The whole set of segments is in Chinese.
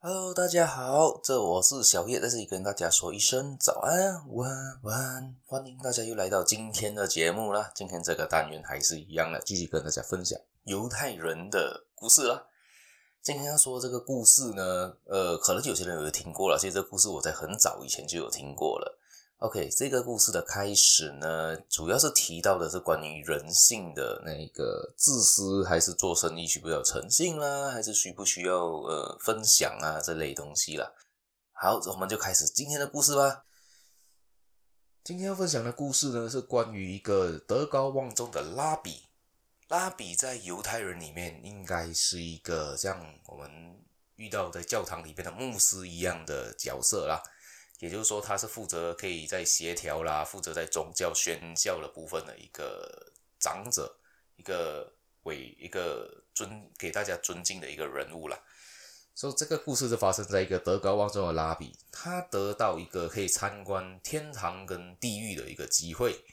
Hello，大家好，这我是小叶，在这里跟大家说一声早安、晚安、晚安，欢迎大家又来到今天的节目啦。今天这个单元还是一样的，继续跟大家分享犹太人的故事啦。今天要说这个故事呢，呃，可能有些人有听过了，其实这个故事我在很早以前就有听过了。OK，这个故事的开始呢，主要是提到的是关于人性的那个自私，还是做生意需不需要诚信啦，还是需不需要呃分享啊这类东西啦。好，我们就开始今天的故事吧。今天要分享的故事呢，是关于一个德高望重的拉比。拉比在犹太人里面应该是一个像我们遇到在教堂里边的牧师一样的角色啦。也就是说，他是负责可以在协调啦，负责在宗教宣教的部分的一个长者，一个为一个尊给大家尊敬的一个人物啦。所以这个故事是发生在一个德高望重的拉比，他得到一个可以参观天堂跟地狱的一个机会。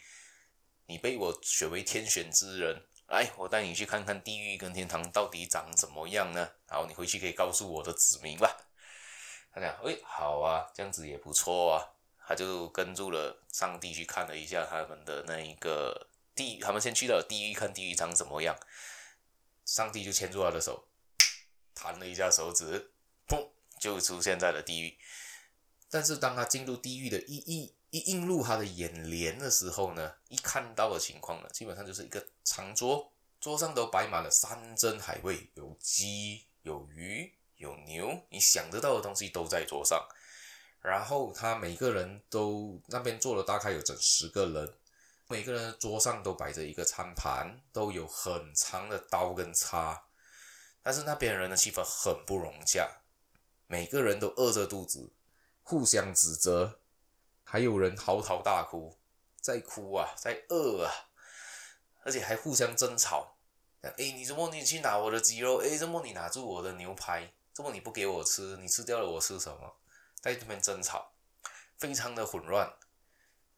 你被我选为天选之人，来，我带你去看看地狱跟天堂到底长怎么样呢？然后你回去可以告诉我的子民吧。他讲，诶，好啊，这样子也不错啊。他就跟住了上帝去看了一下他们的那一个地，他们先去了地狱看地狱长怎么样。上帝就牵住他的手，弹了一下手指，砰，就出现在了地狱。但是当他进入地狱的一一一映入他的眼帘的时候呢，一看到的情况呢，基本上就是一个长桌，桌上都摆满了山珍海味，有鸡，有鱼。有牛，你想得到的东西都在桌上，然后他每个人都那边坐了大概有整十个人，每个人的桌上都摆着一个餐盘，都有很长的刀跟叉，但是那边人的气氛很不融洽，每个人都饿着肚子，互相指责，还有人嚎啕大哭，在哭啊，在饿啊，而且还互相争吵，哎，你怎么你去拿我的鸡肉？哎，怎么你拿住我的牛排？这么你不给我吃，你吃掉了我吃什么？在这边争吵，非常的混乱。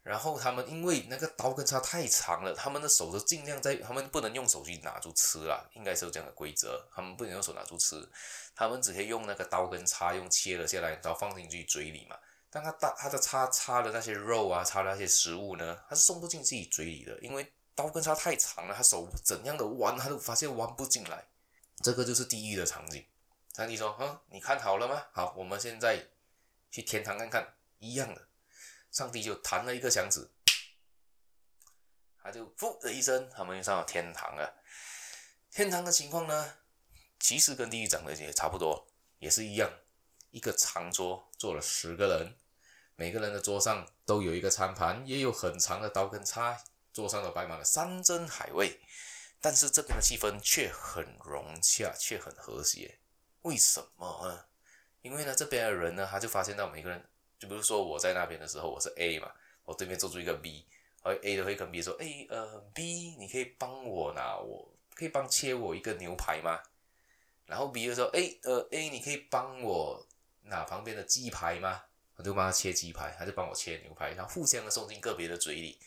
然后他们因为那个刀跟叉太长了，他们的手都尽量在，他们不能用手去拿住吃啦，应该是有这样的规则，他们不能用手拿住吃，他们只可以用那个刀跟叉用切了下来，然后放进去嘴里嘛。但他大他的叉叉的那些肉啊，叉的那些食物呢，他是送不进自己嘴里的，因为刀跟叉太长了，他手怎样的弯，他都发现弯不进来。这个就是地狱的场景。上帝说：“嗯，你看好了吗？好，我们现在去天堂看看。一样的，上帝就弹了一个响指，他就噗的一声，他们就上了天堂了。天堂的情况呢，其实跟地狱长得也差不多，也是一样，一个长桌坐了十个人，每个人的桌上都有一个餐盘，也有很长的刀跟叉，桌上都摆满了山珍海味，但是这边的气氛却很融洽，却很和谐。”为什么呢？因为呢，这边的人呢，他就发现到每个人，就比如说我在那边的时候，我是 A 嘛，我对面坐住一个 B，而 A 的会跟 B 说：“哎，呃，B，你可以帮我拿，我可以帮切我一个牛排吗？”然后 B 就说：“哎，呃，A，你可以帮我拿旁边的鸡排吗？”我就帮他切鸡排，他就帮我切牛排，然后互相的送进个别的嘴里。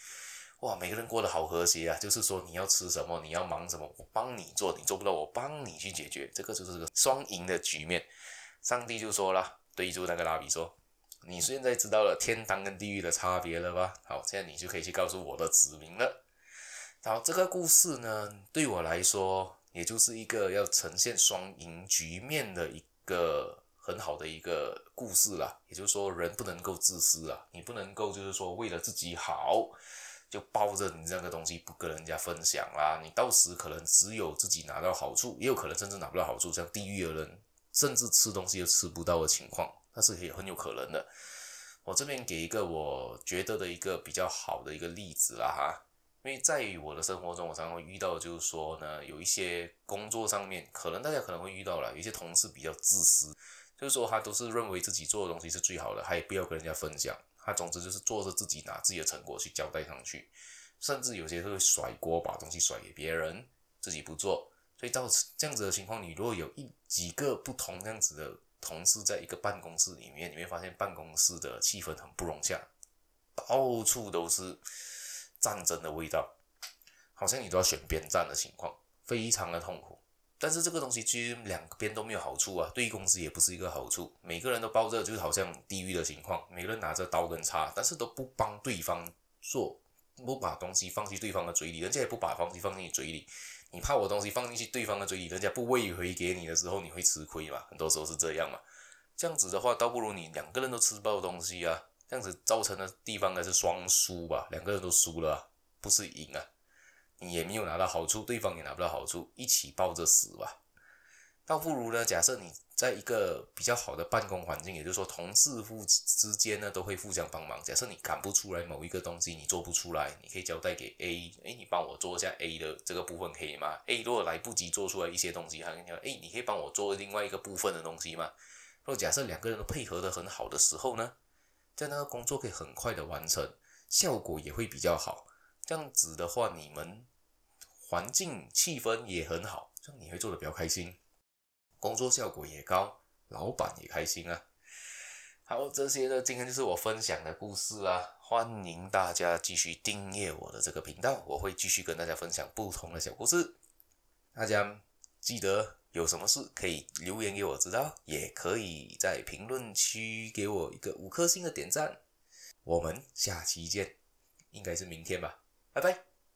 哇，每个人过得好和谐啊！就是说，你要吃什么，你要忙什么，我帮你做，你做不到，我帮你去解决，这个就是个双赢的局面。上帝就说了，对住那个拉比说：“你现在知道了天堂跟地狱的差别了吧？好，现在你就可以去告诉我的子民了。”好，这个故事呢，对我来说，也就是一个要呈现双赢局面的一个很好的一个故事啦。也就是说，人不能够自私啊，你不能够就是说为了自己好。就抱着你这个东西不跟人家分享啦，你到时可能只有自己拿到好处，也有可能甚至拿不到好处，像地狱的人，甚至吃东西都吃不到的情况，那是也很有可能的。我这边给一个我觉得的一个比较好的一个例子啦哈，因为在我的生活中，我常常会遇到，就是说呢，有一些工作上面，可能大家可能会遇到了，有一些同事比较自私，就是说他都是认为自己做的东西是最好的，他也不要跟人家分享。他总之就是做着自己拿自己的成果去交代上去，甚至有些会甩锅，把东西甩给别人，自己不做。所以到这样子的情况，你如果有一几个不同这样子的同事在一个办公室里面，你会发现办公室的气氛很不融洽，到处都是战争的味道，好像你都要选边站的情况，非常的痛苦。但是这个东西其实两边都没有好处啊，对于公司也不是一个好处。每个人都抱着就好像地狱的情况，每个人拿着刀跟叉，但是都不帮对方做，不把东西放进对方的嘴里，人家也不把东西放进你嘴里。你怕我东西放进去对方的嘴里，人家不喂回给你的时候，你会吃亏嘛？很多时候是这样嘛。这样子的话，倒不如你两个人都吃不到东西啊。这样子造成的地方呢是双输吧，两个人都输了，不是赢啊。没有拿到好处，对方也拿不到好处，一起抱着死吧。倒不如呢，假设你在一个比较好的办公环境，也就是说同事互之间呢都会互相帮忙。假设你赶不出来某一个东西，你做不出来，你可以交代给 A，哎，你帮我做一下 A 的这个部分可以吗？A 如果来不及做出来一些东西，他跟你说，哎，你可以帮我做另外一个部分的东西吗？若假设两个人都配合得很好的时候呢，在那个工作可以很快的完成，效果也会比较好。这样子的话，你们。环境气氛也很好，这样你会做的比较开心，工作效果也高，老板也开心啊。好，这些呢，今天就是我分享的故事啦。欢迎大家继续订阅我的这个频道，我会继续跟大家分享不同的小故事。大家记得有什么事可以留言给我知道，也可以在评论区给我一个五颗星的点赞。我们下期见，应该是明天吧，拜拜。